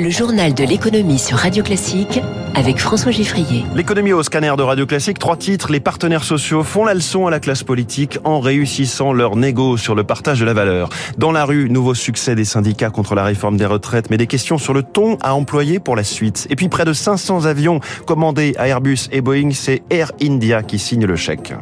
Le journal de l'économie sur Radio Classique avec François Giffrier. L'économie au scanner de Radio Classique, trois titres. Les partenaires sociaux font la leçon à la classe politique en réussissant leur négo sur le partage de la valeur. Dans la rue, nouveau succès des syndicats contre la réforme des retraites, mais des questions sur le ton à employer pour la suite. Et puis près de 500 avions commandés à Airbus et Boeing, c'est Air India qui signe le chèque.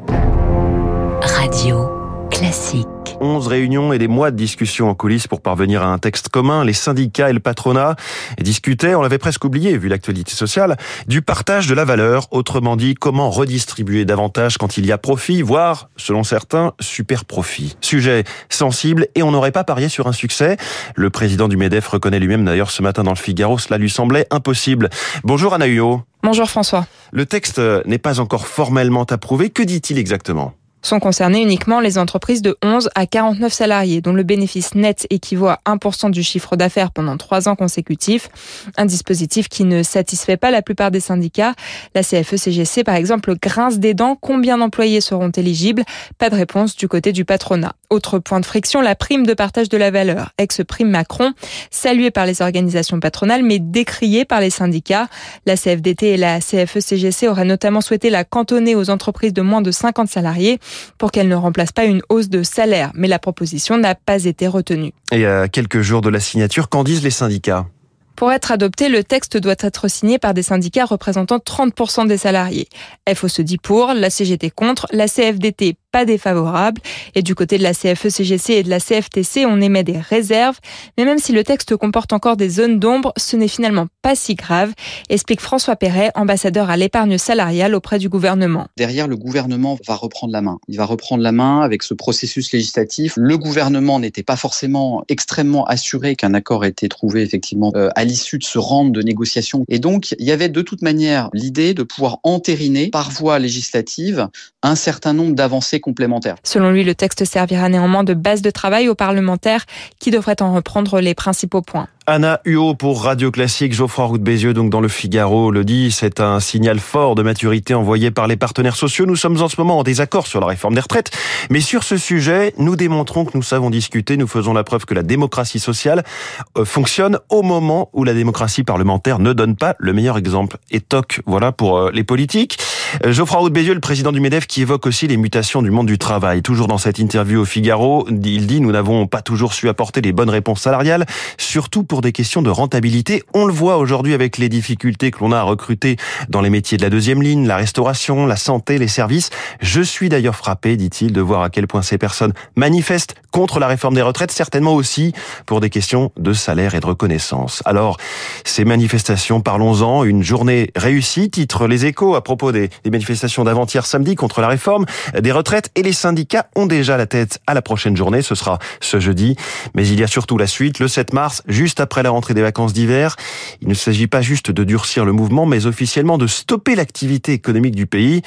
Radio Classique. 11 réunions et des mois de discussions en coulisses pour parvenir à un texte commun. Les syndicats et le patronat discutaient, on l'avait presque oublié vu l'actualité sociale, du partage de la valeur. Autrement dit, comment redistribuer davantage quand il y a profit, voire, selon certains, super profit. Sujet sensible et on n'aurait pas parié sur un succès. Le président du MEDEF reconnaît lui-même d'ailleurs ce matin dans le Figaro, cela lui semblait impossible. Bonjour Anna. Bonjour François. Le texte n'est pas encore formellement approuvé. Que dit-il exactement? Sont concernées uniquement les entreprises de 11 à 49 salariés, dont le bénéfice net équivaut à 1% du chiffre d'affaires pendant trois ans consécutifs. Un dispositif qui ne satisfait pas la plupart des syndicats. La CFE-CGC, par exemple, grince des dents. Combien d'employés seront éligibles? Pas de réponse du côté du patronat. Autre point de friction, la prime de partage de la valeur, ex-prime Macron, saluée par les organisations patronales, mais décriée par les syndicats. La CFDT et la CFE-CGC auraient notamment souhaité la cantonner aux entreprises de moins de 50 salariés pour qu'elle ne remplace pas une hausse de salaire. Mais la proposition n'a pas été retenue. Et à quelques jours de la signature, qu'en disent les syndicats? Pour être adopté, le texte doit être signé par des syndicats représentant 30% des salariés. FO se dit pour, la CGT contre, la CFDT pas défavorable. Et du côté de la CFE-CGC et de la CFTC, on émet des réserves. Mais même si le texte comporte encore des zones d'ombre, ce n'est finalement pas si grave, explique François Perret, ambassadeur à l'épargne salariale auprès du gouvernement. Derrière, le gouvernement va reprendre la main. Il va reprendre la main avec ce processus législatif. Le gouvernement n'était pas forcément extrêmement assuré qu'un accord ait été trouvé effectivement euh, à l'issue de ce round de négociations. Et donc, il y avait de toute manière l'idée de pouvoir entériner par voie législative un certain nombre d'avancées complémentaires. Selon lui, le texte servira néanmoins de base de travail aux parlementaires qui devraient en reprendre les principaux points. Anna Huot pour Radio Classique, Geoffroy Roux Bézieux, donc dans le Figaro, le dit, c'est un signal fort de maturité envoyé par les partenaires sociaux. Nous sommes en ce moment en désaccord sur la réforme des retraites, mais sur ce sujet, nous démontrons que nous savons discuter, nous faisons la preuve que la démocratie sociale euh, fonctionne au moment où la démocratie parlementaire ne donne pas le meilleur exemple. Et toc, voilà pour euh, les politiques. Geoffroy Roux le président du MEDEF, qui évoque aussi les mutations du monde du travail. Toujours dans cette interview au Figaro, il dit, nous n'avons pas toujours su apporter les bonnes réponses salariales, surtout pour des questions de rentabilité. On le voit aujourd'hui avec les difficultés que l'on a à recruter dans les métiers de la deuxième ligne, la restauration, la santé, les services. Je suis d'ailleurs frappé, dit-il, de voir à quel point ces personnes manifestent contre la réforme des retraites, certainement aussi pour des questions de salaire et de reconnaissance. Alors, ces manifestations, parlons-en, une journée réussie, titre Les Échos à propos des, des manifestations d'avant-hier samedi contre la réforme des retraites et les syndicats ont déjà la tête à la prochaine journée, ce sera ce jeudi, mais il y a surtout la suite, le 7 mars, juste après la rentrée des vacances d'hiver. Il ne s'agit pas juste de durcir le mouvement, mais officiellement de stopper l'activité économique du pays.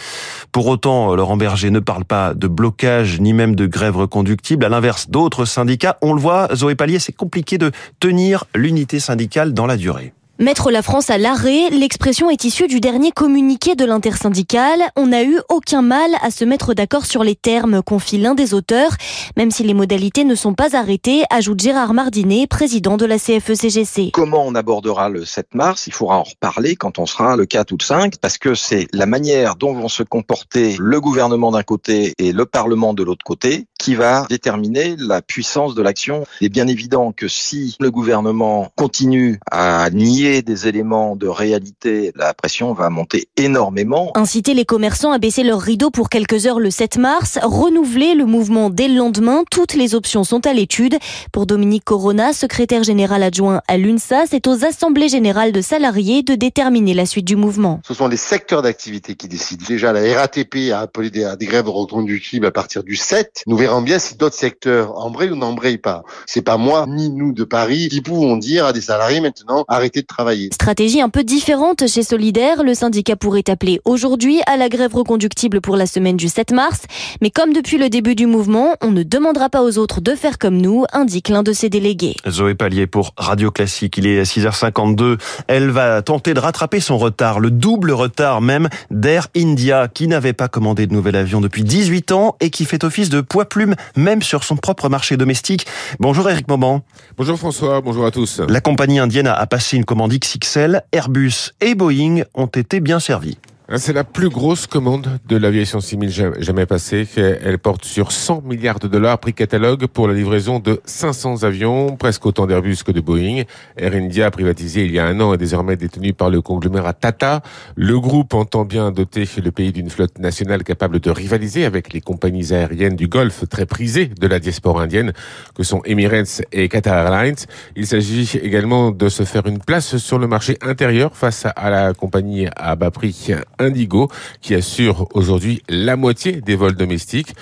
Pour autant, Laurent Berger ne parle pas de blocage ni même de grève reconductible. À l'inverse d'autres syndicats, on le voit, Zoé Pallier, c'est compliqué de tenir l'unité syndicale dans la durée. Mettre la France à l'arrêt, l'expression est issue du dernier communiqué de l'intersyndicale. On n'a eu aucun mal à se mettre d'accord sur les termes, confie l'un des auteurs, même si les modalités ne sont pas arrêtées, ajoute Gérard Mardinet, président de la CFE-CGC. E Comment on abordera le 7 mars? Il faudra en reparler quand on sera le 4 ou le 5, parce que c'est la manière dont vont se comporter le gouvernement d'un côté et le Parlement de l'autre côté qui va déterminer la puissance de l'action. Il est bien évident que si le gouvernement continue à nier des éléments de réalité, la pression va monter énormément. Inciter les commerçants à baisser leurs rideaux pour quelques heures le 7 mars, renouveler le mouvement dès le lendemain, toutes les options sont à l'étude. Pour Dominique Corona, secrétaire général adjoint à l'UNSA, c'est aux assemblées générales de salariés de déterminer la suite du mouvement. Ce sont les secteurs d'activité qui décident. Déjà, la RATP a appelé des, des grèves reconductibles à partir du 7. Nous verrons bien si d'autres secteurs embrayent ou n'embrayent pas. C'est pas moi ni nous de Paris qui pouvons dire à des salariés maintenant arrêtez de travailler travailler. Stratégie un peu différente chez Solidaire. Le syndicat pourrait appeler aujourd'hui à la grève reconductible pour la semaine du 7 mars. Mais comme depuis le début du mouvement, on ne demandera pas aux autres de faire comme nous, indique l'un de ses délégués. Zoé Pallier pour Radio Classique. Il est à 6h52. Elle va tenter de rattraper son retard, le double retard même d'Air India, qui n'avait pas commandé de nouvel avion depuis 18 ans et qui fait office de poids-plume même sur son propre marché domestique. Bonjour Eric Mauban. Bonjour François, bonjour à tous. La compagnie indienne a passé une commande XXL. Airbus et Boeing ont été bien servis. Hein, c'est la plus grosse commande de l'aviation civile jamais passée. Elle porte sur 100 milliards de dollars prix catalogue pour la livraison de 500 avions, presque autant d'Airbus que de Boeing. Air India, privatisé il y a un an, est désormais détenu par le conglomérat Tata. Le groupe entend bien doter le pays d'une flotte nationale capable de rivaliser avec les compagnies aériennes du Golfe très prisées de la diaspora indienne, que sont Emirates et Qatar Airlines. Il s'agit également de se faire une place sur le marché intérieur face à la compagnie à bas prix Indigo, qui assure aujourd'hui la moitié des vols domestiques.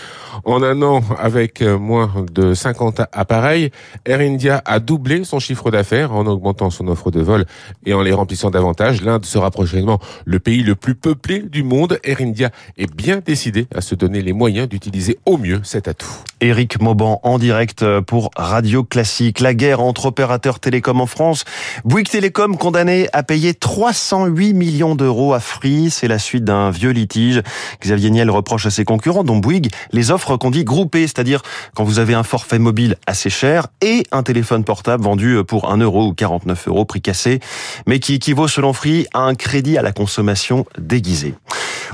En un an, avec moins de 50 appareils, Air India a doublé son chiffre d'affaires en augmentant son offre de vol et en les remplissant davantage. L'Inde sera prochainement le pays le plus peuplé du monde. Air India est bien décidé à se donner les moyens d'utiliser au mieux cet atout. Éric Mauban en direct pour Radio Classique. La guerre entre opérateurs télécoms en France. Bouygues Télécom condamné à payer 308 millions d'euros à Free. C'est la suite d'un vieux litige. Xavier Niel reproche à ses concurrents, dont Bouygues, les offres qu'on dit groupées, c'est-à-dire quand vous avez un forfait mobile assez cher et un téléphone portable vendu pour 1 euro ou 49 euros, prix cassé, mais qui équivaut selon Free à un crédit à la consommation déguisé.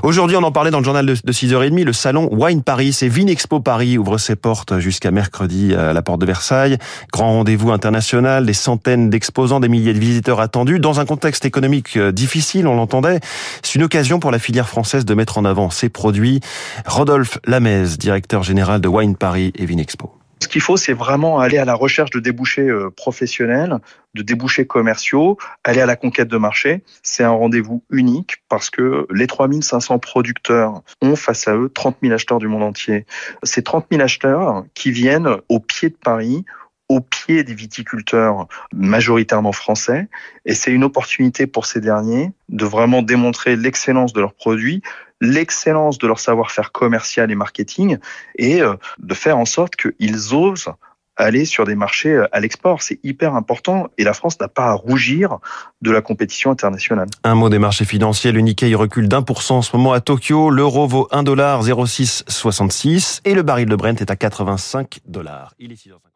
Aujourd'hui, on en parlait dans le journal de 6h30, le salon Wine Paris et Vinexpo Paris ouvre ses portes jusqu'à mercredi à la porte de Versailles. Grand rendez-vous international, des centaines d'exposants, des milliers de visiteurs attendus dans un contexte économique difficile, on l'entendait. C'est une occasion pour la filière française de mettre en avant ses produits. Rodolphe Lamez, directeur général de Wine Paris et Vinexpo. Ce qu'il faut, c'est vraiment aller à la recherche de débouchés professionnels, de débouchés commerciaux, aller à la conquête de marché. C'est un rendez-vous unique parce que les 3500 producteurs ont face à eux 30 000 acheteurs du monde entier. Ces 30 000 acheteurs qui viennent au pied de Paris, au pied des viticulteurs majoritairement français. Et c'est une opportunité pour ces derniers de vraiment démontrer l'excellence de leurs produits, l'excellence de leur savoir-faire commercial et marketing, et de faire en sorte qu'ils osent aller sur des marchés à l'export. C'est hyper important et la France n'a pas à rougir de la compétition internationale. Un mot des marchés financiers. Le Nikkei recule d'un pour cent en ce moment à Tokyo. L'euro vaut 1 dollar 0,666 et le baril de Brent est à 85 dollars. Il est 6h50.